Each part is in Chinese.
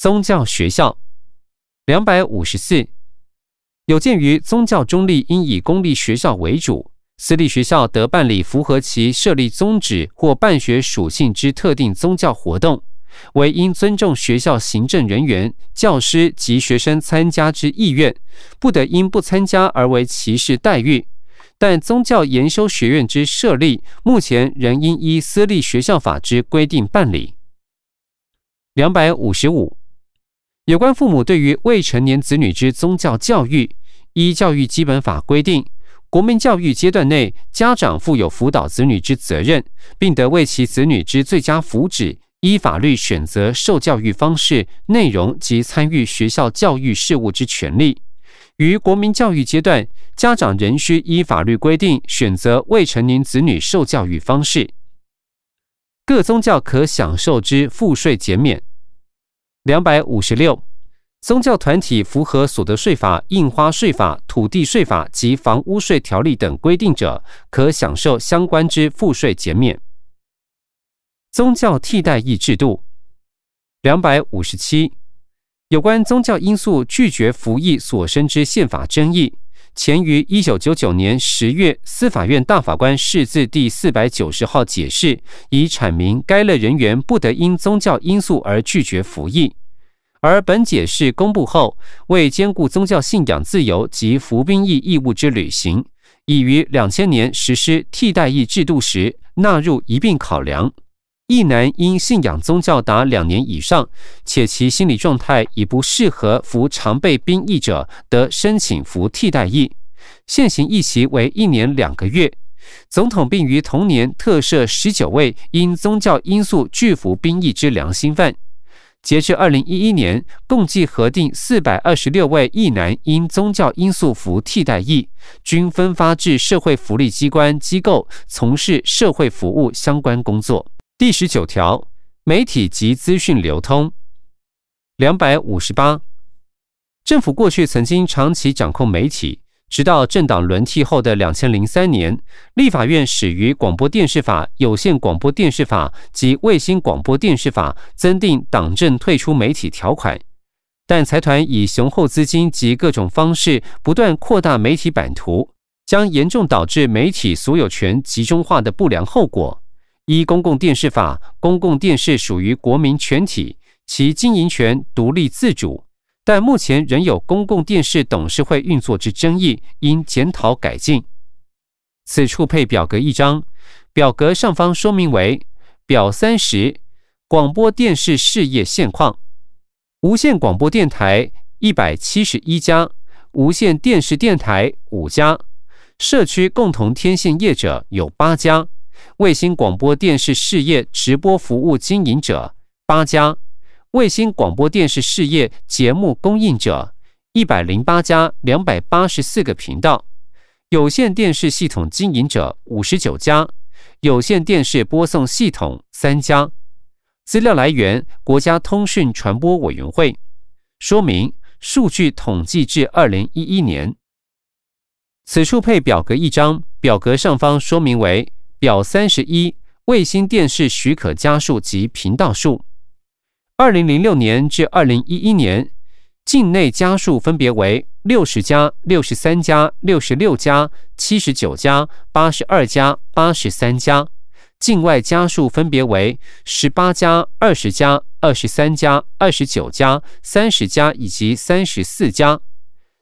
宗教学校两百五十四，有鉴于宗教中立应以公立学校为主，私立学校得办理符合其设立宗旨或办学属性之特定宗教活动。为应尊重学校行政人员、教师及学生参加之意愿，不得因不参加而为歧视待遇。但宗教研修学院之设立，目前仍应依私立学校法之规定办理。两百五十五，有关父母对于未成年子女之宗教教育，依教育基本法规定，国民教育阶段内，家长负有辅导子女之责任，并得为其子女之最佳福祉。依法律选择受教育方式、内容及参与学校教育事务之权利。于国民教育阶段，家长仍需依法律规定选择未成年子女受教育方式。各宗教可享受之赋税减免。两百五十六，宗教团体符合所得税法、印花税法、土地税法及房屋税条例等规定者，可享受相关之赋税减免。宗教替代役制度，两百五十七，有关宗教因素拒绝服役所生之宪法争议，前于一九九九年十月，司法院大法官释字第四百九十号解释，已阐明该类人员不得因宗教因素而拒绝服役。而本解释公布后，为兼顾宗教信仰自由及服兵役义务之履行，已于两千年实施替代役制度时纳入一并考量。一男因信仰宗教达两年以上，且其心理状态已不适合服常备兵役者，得申请服替代役。现行役期为一年两个月。总统并于同年特赦十九位因宗教因素拒服兵役之良心犯。截至二零一一年，共计核定四百二十六位役男因宗教因素服替代役，均分发至社会福利机关机构从事社会服务相关工作。第十九条，媒体及资讯流通。两百五十八，政府过去曾经长期掌控媒体，直到政党轮替后的两千零三年，立法院始于广播电视法、有线广播电视法及卫星广播电视法增订党政退出媒体条款，但财团以雄厚资金及各种方式不断扩大媒体版图，将严重导致媒体所有权集中化的不良后果。依公共电视法，公共电视属于国民全体，其经营权独立自主，但目前仍有公共电视董事会运作之争议，应检讨改进。此处配表格一张，表格上方说明为表三十，广播电视事业现况：无线广播电台一百七十一家，无线电视电台五家，社区共同天线业者有八家。卫星广播电视事业直播服务经营者八家，卫星广播电视事业节目供应者一百零八家，两百八十四个频道，有线电视系统经营者五十九家，有线电视播送系统三家。资料来源：国家通讯传播委员会。说明：数据统计至二零一一年。此处配表格一张，表格上方说明为。表三十一，卫星电视许可家数及频道数。二零零六年至二零一一年，境内家数分别为六十家、六十三家、六十六家、七十九家、八十二家、八十三家；境外家数分别为十八家、二十家、二十三家、二十九家、三十家以及三十四家；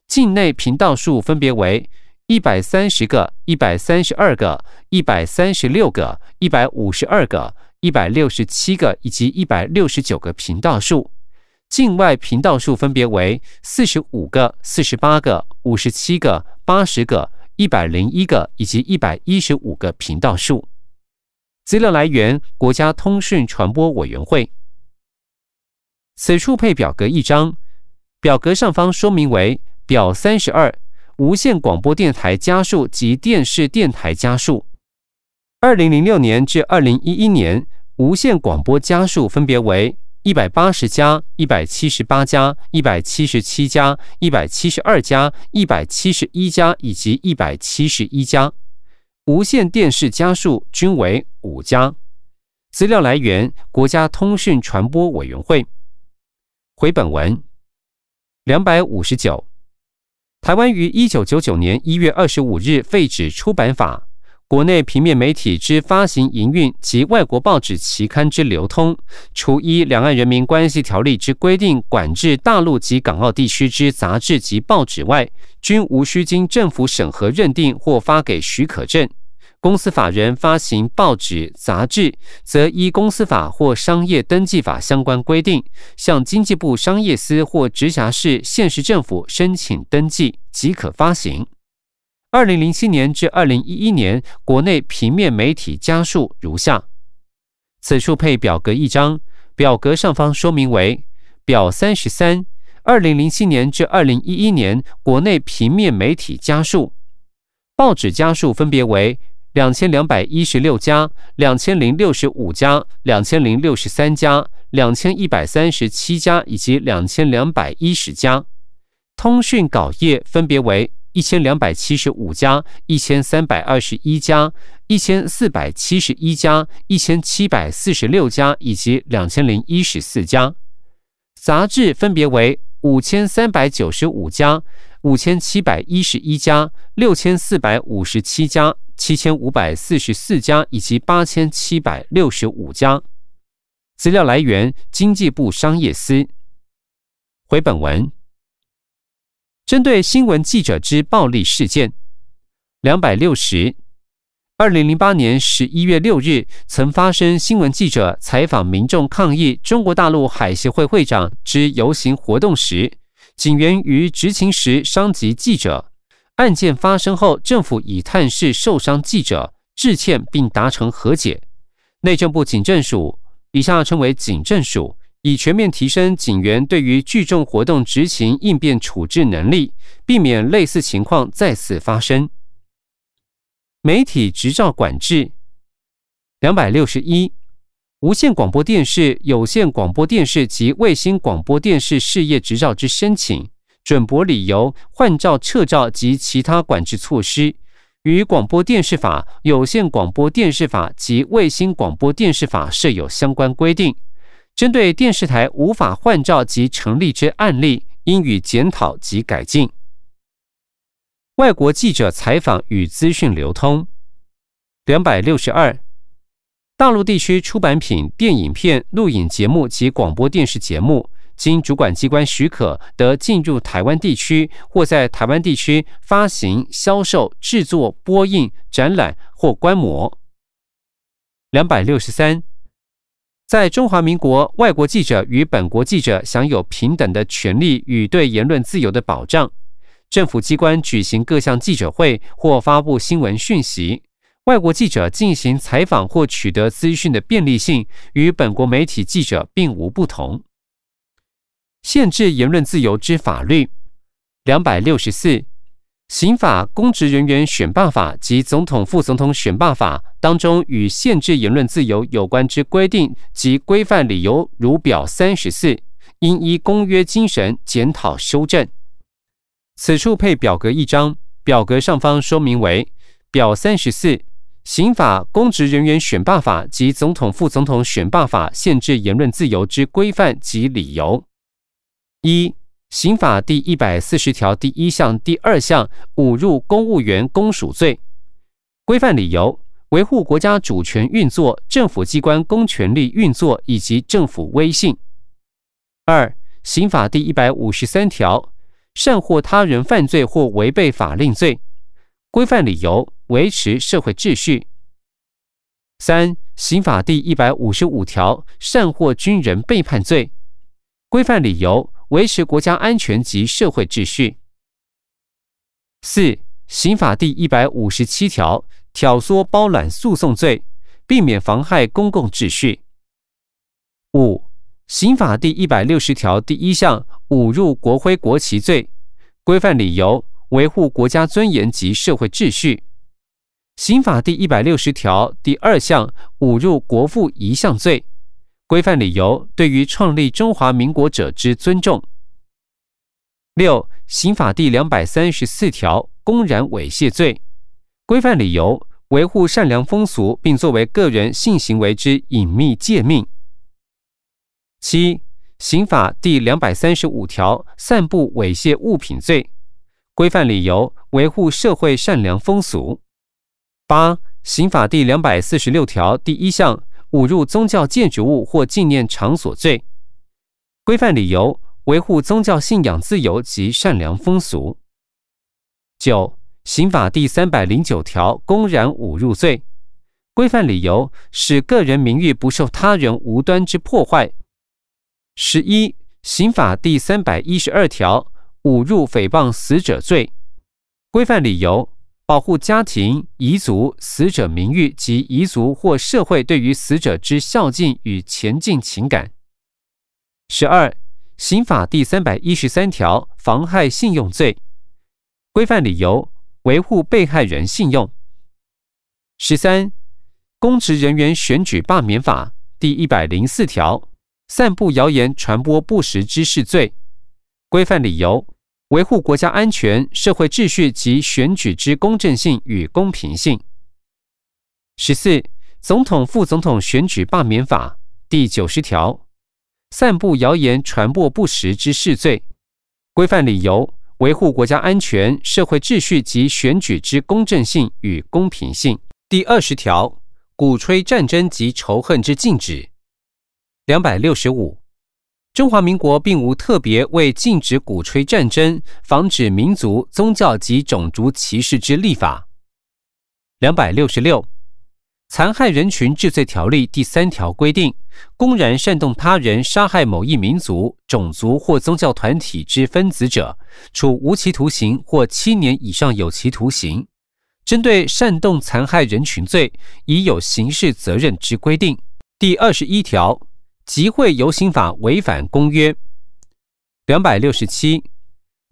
境内频道数分别为。一百三十个、一百三十二个、一百三十六个、一百五十二个、一百六十七个以及一百六十九个频道数，境外频道数分别为四十五个、四十八个、五十七个、八十个、一百零一个以及一百一十五个频道数。资料来源：国家通讯传播委员会。此处配表格一张，表格上方说明为表三十二。无线广播电台加数及电视电台加数，二零零六年至二零一一年，无线广播家数分别为一百八十家、一百七十八家、一百七十七家、一百七十二家、一百七十一家以及一百七十一家。无线电视家数均为五家。资料来源：国家通讯传播委员会。回本文两百五十九，台湾于一九九九年一月二十五日废止出版法。国内平面媒体之发行、营运及外国报纸期刊之流通，除依《两岸人民关系条例》之规定管制大陆及港澳地区之杂志及报纸外，均无需经政府审核认定或发给许可证。公司法人发行报纸、杂志，则依公司法或商业登记法相关规定，向经济部商业司或直辖市、县市政府申请登记，即可发行。二零零七年至二零一一年，国内平面媒体家数如下。此处配表格一张，表格上方说明为表三十三。二零零七年至二零一一年，国内平面媒体家数，报纸家数分别为两千两百一十六家、两千零六十五家、两千零六十三家、两千一百三十七家以及两千两百一十家。通讯稿业分别为。一千两百七十五家、一千三百二十一家、一千四百七十一家、一千七百四十六家以及两千零一十四家。杂志分别为五千三百九十五家、五千七百一十一家、六千四百五十七家、七千五百四十四家以及八千七百六十五家。资料来源：经济部商业司。回本文。针对新闻记者之暴力事件，两百六十，二零零八年十一月六日，曾发生新闻记者采访民众抗议中国大陆海协会会长之游行活动时，警员于执勤时伤及记者。案件发生后，政府已探视受伤记者，致歉并达成和解。内政部警政署（以下称为警政署）。以全面提升警员对于聚众活动执行应变处置能力，避免类似情况再次发生。媒体执照管制两百六十一，无线广播电视、有线广播电视及卫星广播电视事业执照之申请、准驳理由、换照、撤照及其他管制措施，与广播电视法、有线广播电视法及卫星广播电视法设有相关规定。针对电视台无法换照及成立之案例，应予检讨及改进。外国记者采访与资讯流通两百六十二，大陆地区出版品、电影片、录影节目及广播电视节目，经主管机关许可，得进入台湾地区或在台湾地区发行、销售、制作、播映、展览或观摩。两百六十三。在中华民国，外国记者与本国记者享有平等的权利与对言论自由的保障。政府机关举行各项记者会或发布新闻讯息，外国记者进行采访或取得资讯的便利性与本国媒体记者并无不同。限制言论自由之法律两百六十四。刑法、公职人员选罢法及总统、副总统选罢法当中与限制言论自由有关之规定及规范理由，如表三十四，应依公约精神检讨修正。此处配表格一张，表格上方说明为表三十四：刑法、公职人员选罢法及总统、副总统选罢法限制言论自由之规范及理由。一刑法第一百四十条第一项、第二项侮辱公务员公署罪，规范理由：维护国家主权运作、政府机关公权力运作以及政府威信。二、刑法第一百五十三条，善或他人犯罪或违背法令罪，规范理由：维持社会秩序。三、刑法第一百五十五条，善或军人背叛罪，规范理由。维持国家安全及社会秩序。四、刑法第一百五十七条，挑唆包揽诉讼罪，避免妨害公共秩序。五、刑法第一百六十条第一项，侮辱国徽国旗罪，规范理由，维护国家尊严及社会秩序。刑法第一百六十条第二项，侮辱国父遗像罪。规范理由对于创立中华民国者之尊重。六、刑法第两百三十四条公然猥亵罪，规范理由维护善良风俗，并作为个人性行为之隐秘诫命。七、刑法第两百三十五条散布猥亵物品罪，规范理由维护社会善良风俗。八、刑法第两百四十六条第一项侮辱宗教建筑物或纪念场所罪，规范理由维护宗教信仰自由及善良风俗。九、刑法第三百零九条公然侮辱罪，规范理由使个人名誉不受他人无端之破坏。十一、刑法第三百一十二条侮辱诽谤死者罪，规范理由保护家庭、彝族、死者名誉及彝族或社会对于死者之孝敬与前进情感。十二、刑法第三百一十三条妨害信用罪，规范理由维护被害人信用。十三、公职人员选举罢免法第一百零四条。散布谣言、传播不实之事罪，规范理由维护国家安全、社会秩序及选举之公正性与公平性。十四，总统、副总统选举罢免法第九十条，散布谣言、传播不实之事罪，规范理由维护国家安全、社会秩序及选举之公正性与公平性。第二十条，鼓吹战争及仇恨之禁止。两百六十五，中华民国并无特别为禁止鼓吹战争、防止民族、宗教及种族歧视之立法。两百六十六，残害人群治罪条例第三条规定，公然煽动他人杀害某一民族、种族或宗教团体之分子者，处无期徒刑或七年以上有期徒刑。针对煽动残害人群罪，已有刑事责任之规定。第二十一条。集会游行法违反公约。两百六十七，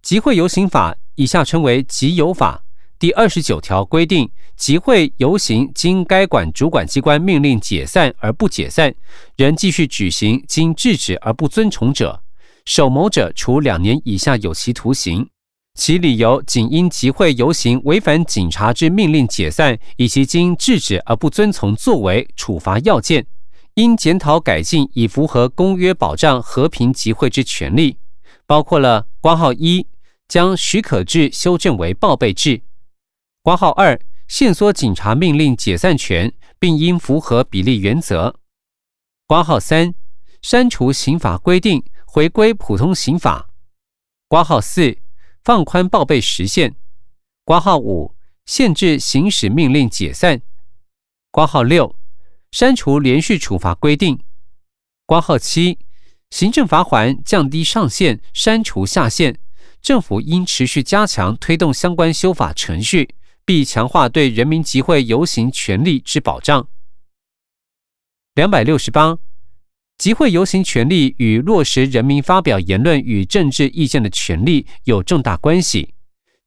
集会游行法以下称为集邮法第二十九条规定，集会游行经该管主管机关命令解散而不解散，仍继续举行，经制止而不遵从者，首谋者处两年以下有期徒刑。其理由仅因集会游行违反警察之命令解散，以及经制止而不遵从作为，处罚要件。应检讨改进，以符合公约保障和平集会之权利，包括了：挂号一，将许可制修正为报备制；挂号二，限缩警察命令解散权，并应符合比例原则；挂号三，删除刑法规定，回归普通刑法；挂号四，放宽报备时限；挂号五，限制行使命令解散；挂号六。删除连续处罚规定，挂号七，行政罚款降低上限，删除下限。政府应持续加强推动相关修法程序，必强化对人民集会游行权利之保障。两百六十八，集会游行权利与落实人民发表言论与政治意见的权利有重大关系。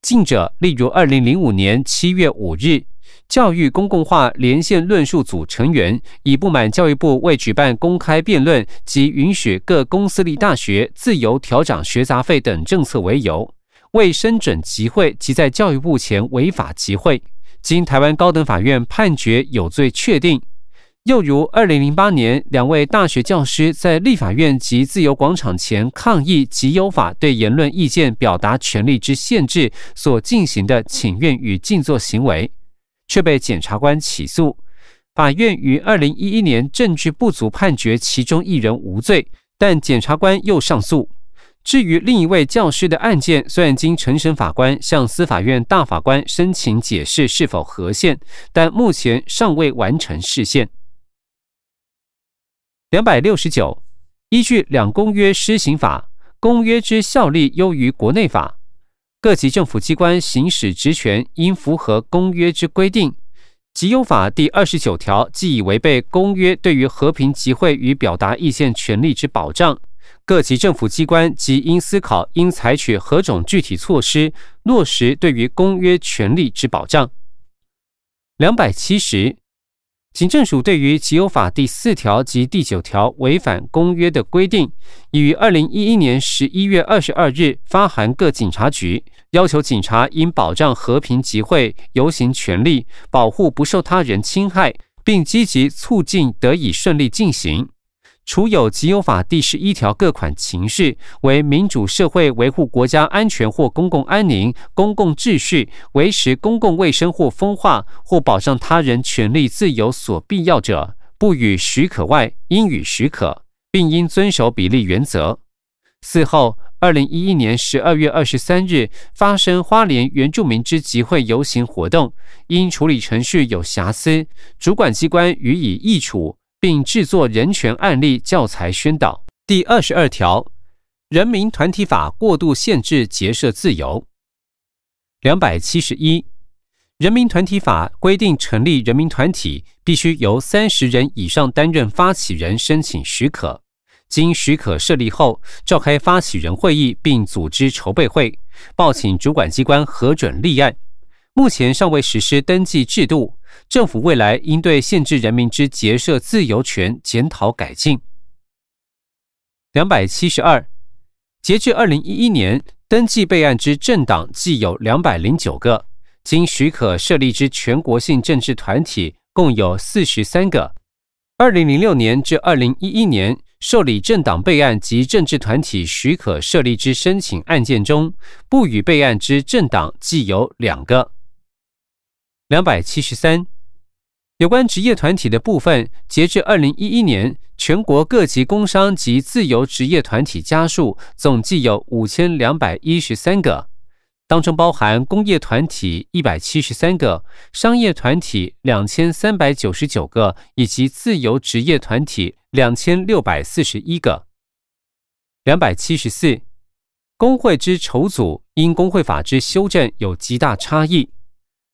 近者，例如二零零五年七月五日。教育公共化连线论述组成员以不满教育部未举办公开辩论及允许各公私立大学自由调涨学杂费等政策为由，未申准集会及在教育部前违法集会，经台湾高等法院判决有罪确定。又如二零零八年，两位大学教师在立法院及自由广场前抗议集邮法对言论意见表达权利之限制所进行的请愿与静坐行为。却被检察官起诉，法院于二零一一年证据不足判决其中一人无罪，但检察官又上诉。至于另一位教师的案件，虽然经承审法官向司法院大法官申请解释是否合宪，但目前尚未完成释宪。两百六十九，依据两公约施行法，公约之效力优于国内法。各级政府机关行使职权应符合公约之规定。集邮法第二十九条既已违背公约对于和平集会与表达意见权利之保障，各级政府机关即应思考应采取何种具体措施落实对于公约权利之保障。两百七十。警政署对于集邮法第四条及第九条违反公约的规定，已于二零一一年十一月二十二日发函各警察局，要求警察应保障和平集会游行权利，保护不受他人侵害，并积极促进得以顺利进行。除有集邮法第十一条各款情事为民主社会维护国家安全或公共安宁、公共秩序、维持公共卫生或风化或保障他人权利自由所必要者，不予许可外，应予许可，并应遵守比例原则。四后，二零一一年十二月二十三日发生花莲原住民之集会游行活动，因处理程序有瑕疵，主管机关予以易处。并制作人权案例教材宣导。第二十二条，人民团体法过度限制结社自由。两百七十一，人民团体法规定，成立人民团体必须由三十人以上担任发起人申请许可，经许可设立后，召开发起人会议，并组织筹备会，报请主管机关核准立案。目前尚未实施登记制度。政府未来应对限制人民之结社自由权检讨改进。两百七十二，截至二零一一年，登记备案之政党计有两百零九个，经许可设立之全国性政治团体共有四十三个。二零零六年至二零一一年受理政党备案及政治团体许可设立之申请案件中，不予备案之政党计有两个。两百七十三，有关职业团体的部分，截至二零一一年，全国各级工商及自由职业团体家数总计有五千两百一十三个，当中包含工业团体一百七十三个，商业团体两千三百九十九个，以及自由职业团体两千六百四十一个。两百七十四，工会之筹组因工会法之修正有极大差异。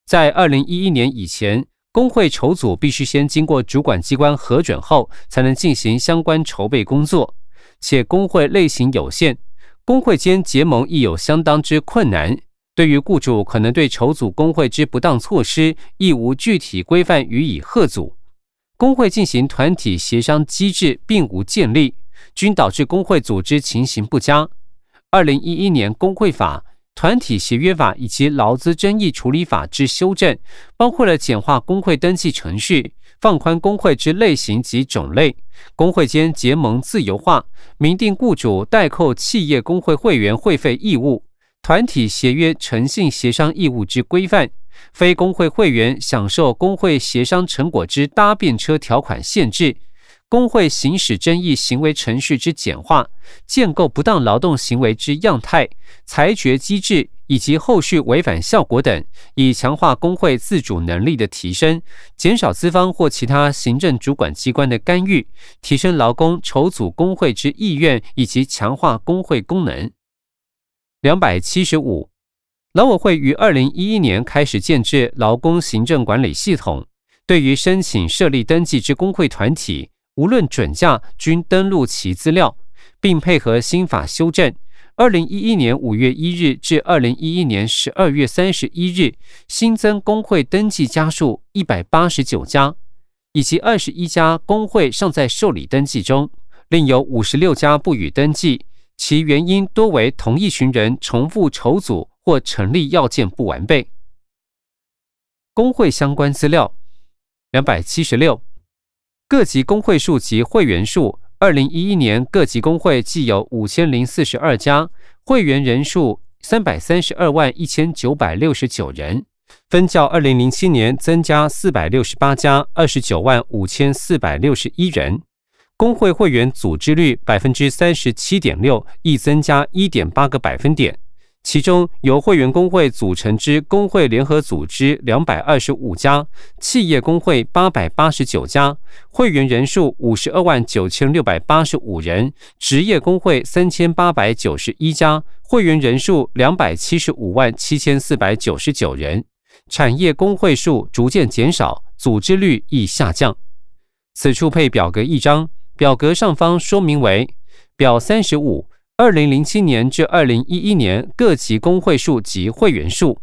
在二零一一年以前，工会筹组必须先经过主管机关核准后，才能进行相关筹备工作，且工会类型有限，工会间结盟亦有相当之困难。对于雇主可能对筹组工会之不当措施，亦无具体规范予以贺阻。工会进行团体协商机制并无建立，均导致工会组织情形不佳。二零一一年工会法。团体协约法以及劳资争议处理法之修正，包括了简化工会登记程序、放宽工会之类型及种类、工会间结盟自由化、明定雇主代扣企业工会会员会费义务、团体协约诚信协商义务之规范、非工会会员享受工会协商成果之搭便车条款限制。工会行使争议行为程序之简化、建构不当劳动行为之样态、裁决机制以及后续违反效果等，以强化工会自主能力的提升，减少资方或其他行政主管机关的干预，提升劳工筹组工会之意愿，以及强化工会功能。两百七十五，劳委会于二零一一年开始建制劳工行政管理系统，对于申请设立登记之工会团体。无论准价均登录其资料，并配合新法修正。二零一一年五月一日至二零一一年十二月三十一日，新增工会登记家数一百八十九家，以及二十一家工会尚在受理登记中，另有五十六家不予登记，其原因多为同一群人重复筹组或成立要件不完备。工会相关资料两百七十六。各级工会数及会员数，二零一一年各级工会计有五千零四十二家，会员人数三百三十二万一千九百六十九人，分较二零零七年增加四百六十八家，二十九万五千四百六十一人。工会会员组织率百分之三十七点六，亦增加一点八个百分点。其中由会员工会组成之工会联合组织两百二十五家，企业工会八百八十九家，会员人数五十二万九千六百八十五人；职业工会三千八百九十一家，会员人数两百七十五万七千四百九十九人。产业工会数逐渐减少，组织率亦下降。此处配表格一张，表格上方说明为表三十五。二零零七年至二零一一年各级工会数及会员数，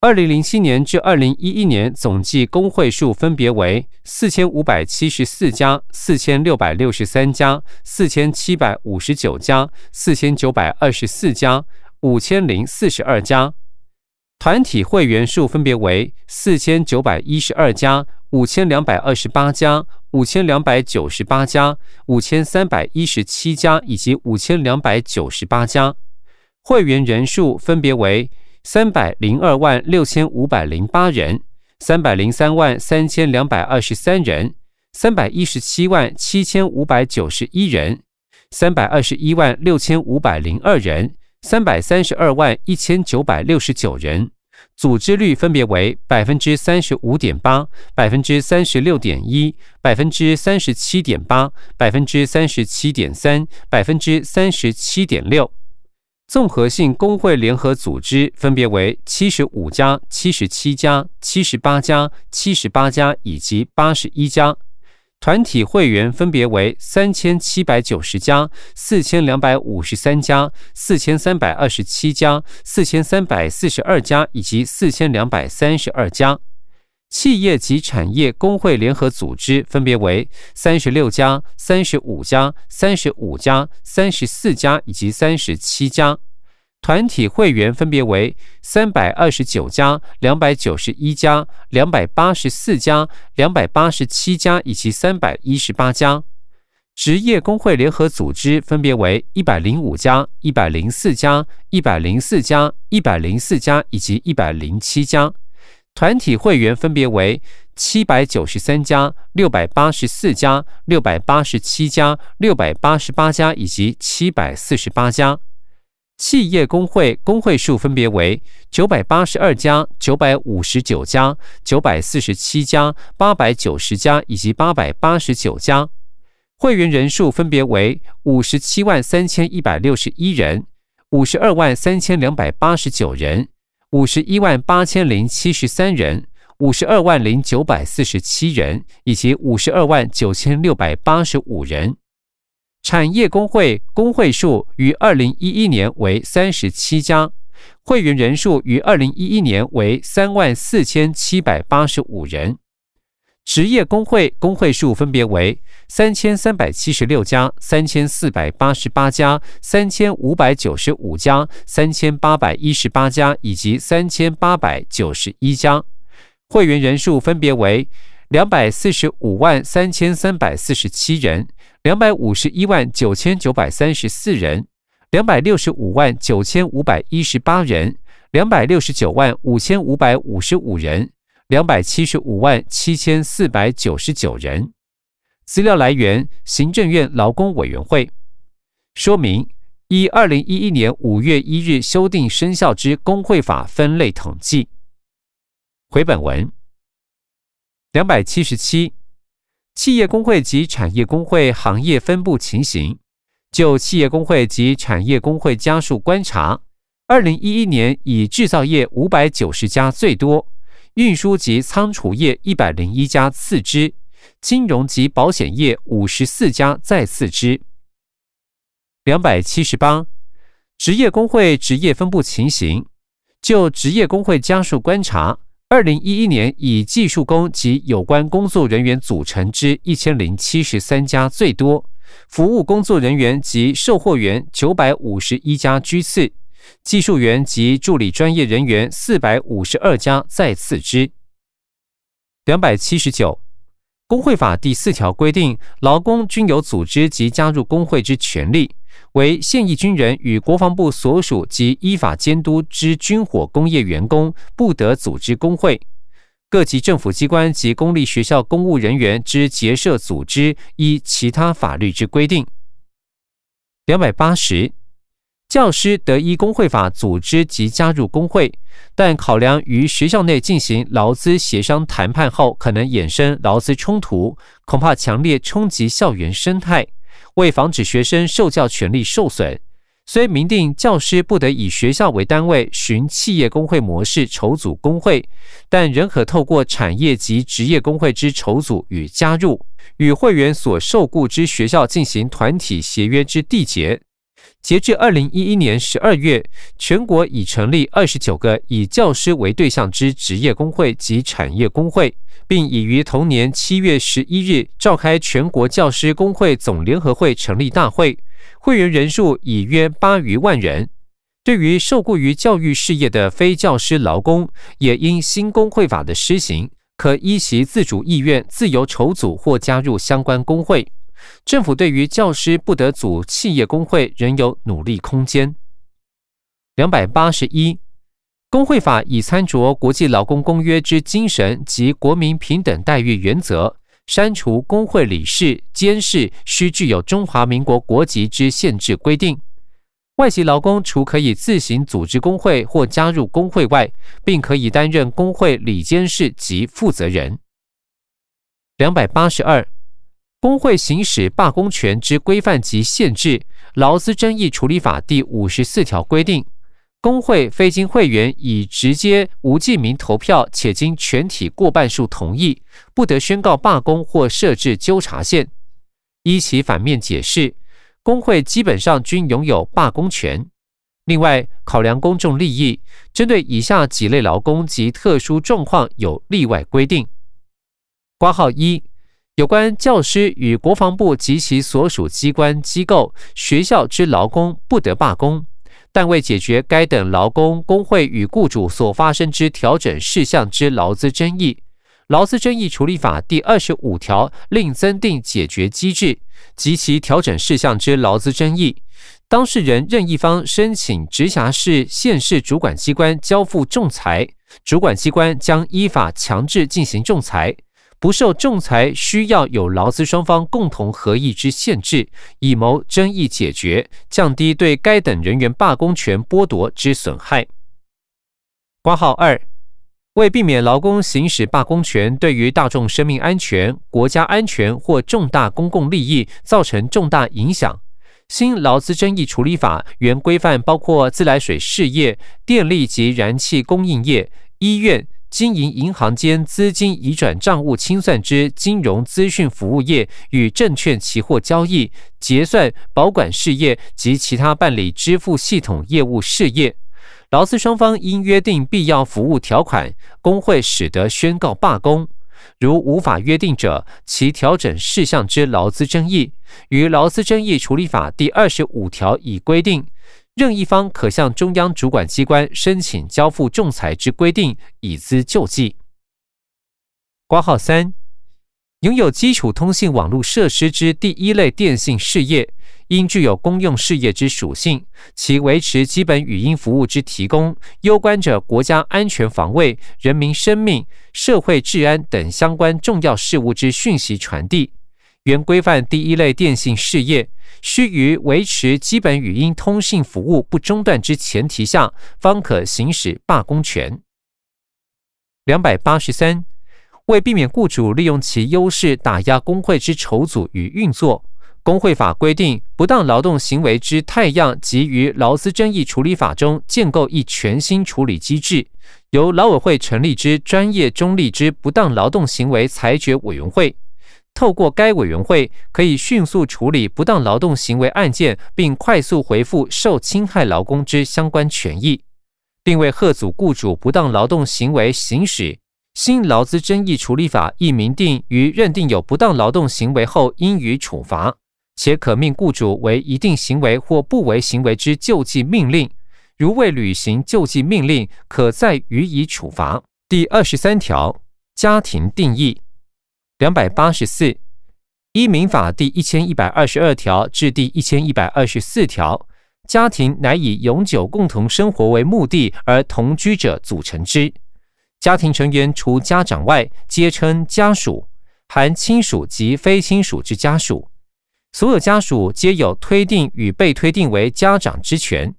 二零零七年至二零一一年总计工会数分别为四千五百七十四家、四千六百六十三家、四千七百五十九家、四千九百二十四家、五千零四十二家。团体会员数分别为四千九百一十二家、五千两百二十八家、五千两百九十八家、五千三百一十七家以及五千两百九十八家。会员人数分别为三百零二万六千五百零八人、三百零三万三千两百二十三人、三百一十七万七千五百九十一人、三百二十一万六千五百零二人。三百三十二万一千九百六十九人，组织率分别为百分之三十五点八、百分之三十六点一、百分之三十七点八、百分之三十七点三、百分之三十七点六。综合性工会联合组织分别为七十五家、七十七家、七十八家、七十八家以及八十一家。团体会员分别为三千七百九十家、四千两百五十三家、四千三百二十七家、四千三百四十二家以及四千两百三十二家。企业及产业工会联合组织分别为三十六家、三十五家、三十五家、三十四家以及三十七家。团体会员分别为三百二十九家、两百九十一家、两百八十四家、两百八十七家以及三百一十八家。职业工会联合组织分别为一百零五家、一百零四家、一百零四家、一百零四家以及一百零七家。团体会员分别为七百九十三家、六百八十四家、六百八十七家、六百八十八家以及七百四十八家。企业工会工会数分别为九百八十二家、九百五十九家、九百四十七家、八百九十家以及八百八十九家。会员人数分别为五十七万三千一百六十一人、五十二万三千两百八十九人、五十一万八千零七十三人、五十二万零九百四十七人以及五十二万九千六百八十五人。产业工会工会数于二零一一年为三十七家，会员人数于二零一一年为三万四千七百八十五人。职业工会工会数分别为三千三百七十六家、三千四百八十八家、三千五百九十五家、三千八百一十八家以及三千八百九十一家。会员人数分别为两百四十五万三千三百四十七人。两百五十一万九千九百三十四人，两百六十五万九千五百一十八人，两百六十九万五千五百五十五人，两百七十五万七千四百九十九人。资料来源：行政院劳工委员会。说明：依二零一一年五月一日修订生效之工会法分类统计。回本文两百七十七。企业工会及产业工会行业分布情形，就企业工会及产业工会家数观察，二零一一年以制造业五百九十家最多，运输及仓储业一百零一家次之，金融及保险业五十四家再次之。两百七十八，职业工会职业分布情形，就职业工会家数观察。二零一一年以技术工及有关工作人员组成之一千零七十三家最多，服务工作人员及售货员九百五十一家居次，技术员及助理专业人员四百五十二家再次之。两百七十九，工会法第四条规定，劳工均有组织及加入工会之权利。为现役军人与国防部所属及依法监督之军火工业员工，不得组织工会；各级政府机关及公立学校公务人员之结社组织，依其他法律之规定。两百八十，教师得依工会法组织及加入工会，但考量于学校内进行劳资协商谈判后，可能衍生劳资冲突，恐怕强烈冲击校园生态。为防止学生受教权利受损，虽明定教师不得以学校为单位循企业工会模式筹组工会，但仍可透过产业及职业工会之筹组与加入，与会员所受雇之学校进行团体协约之缔结。截至二零一一年十二月，全国已成立二十九个以教师为对象之职业工会及产业工会。并已于同年七月十一日召开全国教师工会总联合会成立大会，会员人数已约八余万人。对于受雇于教育事业的非教师劳工，也因新工会法的施行，可依其自主意愿自由筹组或加入相关工会。政府对于教师不得组企业工会仍有努力空间。两百八十一，工会法已参着国际劳工公约之精神及国民平等待遇原则，删除工会理事、监事需具有中华民国国籍之限制规定。外籍劳工除可以自行组织工会或加入工会外，并可以担任工会理监事及负责人。两百八十二，工会行使罢工权之规范及限制，《劳资争议处理法》第五十四条规定，工会非经会员以直接无记名投票，且经全体过半数同意，不得宣告罢工或设置纠察线。依其反面解释。工会基本上均拥有罢工权。另外，考量公众利益，针对以下几类劳工及特殊状况有例外规定。挂号一，有关教师与国防部及其所属机关、机构、学校之劳工不得罢工，但为解决该等劳工工会与雇主所发生之调整事项之劳资争议。劳资争议处理法第二十五条另增订解决机制及其调整事项之劳资争议，当事人任一方申请直辖市、县市主管机关交付仲裁，主管机关将依法强制进行仲裁，不受仲裁需要有劳资双方共同合意之限制，以谋争议解决，降低对该等人员罢工权剥夺之损害。挂号二。为避免劳工行使罢工权对于大众生命安全、国家安全或重大公共利益造成重大影响，新劳资争议处理法原规范包括自来水事业、电力及燃气供应业、医院、经营银行间资金移转账务清算之金融资讯服务业与证券期货交易、结算、保管事业及其他办理支付系统业务事业。劳资双方应约定必要服务条款，工会使得宣告罢工。如无法约定者，其调整事项之劳资争议，于劳资争议处理法第二十五条已规定，任一方可向中央主管机关申请交付仲裁之规定，以资救济。挂号三，拥有基础通信网络设施之第一类电信事业。应具有公用事业之属性，其维持基本语音服务之提供，攸关着国家安全防卫、人民生命、社会治安等相关重要事务之讯息传递。原规范第一类电信事业，须于维持基本语音通信服务不中断之前提下，方可行使罢工权。两百八十三，为避免雇主利用其优势打压工会之筹组与运作。工会法规定，不当劳动行为之太阳及于劳资争议处理法中建构一全新处理机制，由劳委会成立之专业中立之不当劳动行为裁决委员会。透过该委员会，可以迅速处理不当劳动行为案件，并快速回复受侵害劳工之相关权益，并为贺阻雇主不当劳动行为行使。新劳资争议处理法亦明定，于认定有不当劳动行为后，应予处罚。且可命雇主为一定行为或不为行为之救济命令，如未履行救济命令，可再予以处罚。第二十三条，家庭定义两百八十四，依民法第一千一百二十二条至第一千一百二十四条，家庭乃以永久共同生活为目的而同居者组成之。家庭成员除家长外，皆称家属，含亲属及非亲属之家属。所有家属皆有推定与被推定为家长之权，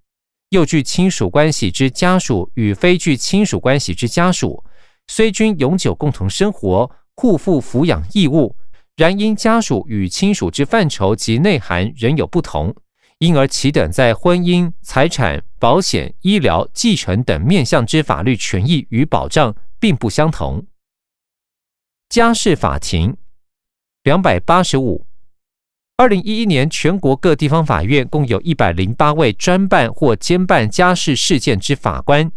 又具亲属关系之家属与非具亲属关系之家属，虽均永久共同生活、互负抚养义务，然因家属与亲属之范畴及内涵仍有不同，因而其等在婚姻、财产、保险、医疗、继承等面向之法律权益与保障并不相同。家事法庭两百八十五。二零一一年，全国各地方法院共有一百零八位专办或兼办家事事件之法官。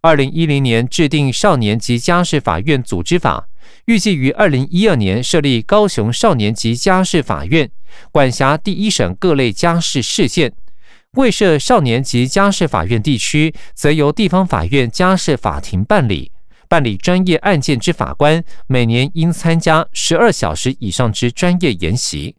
二零一零年制定少年及家事法院组织法，预计于二零一二年设立高雄少年及家事法院，管辖第一审各类家事事件。未设少年及家事法院地区，则由地方法院家事法庭办理。办理专业案件之法官，每年应参加十二小时以上之专业研习。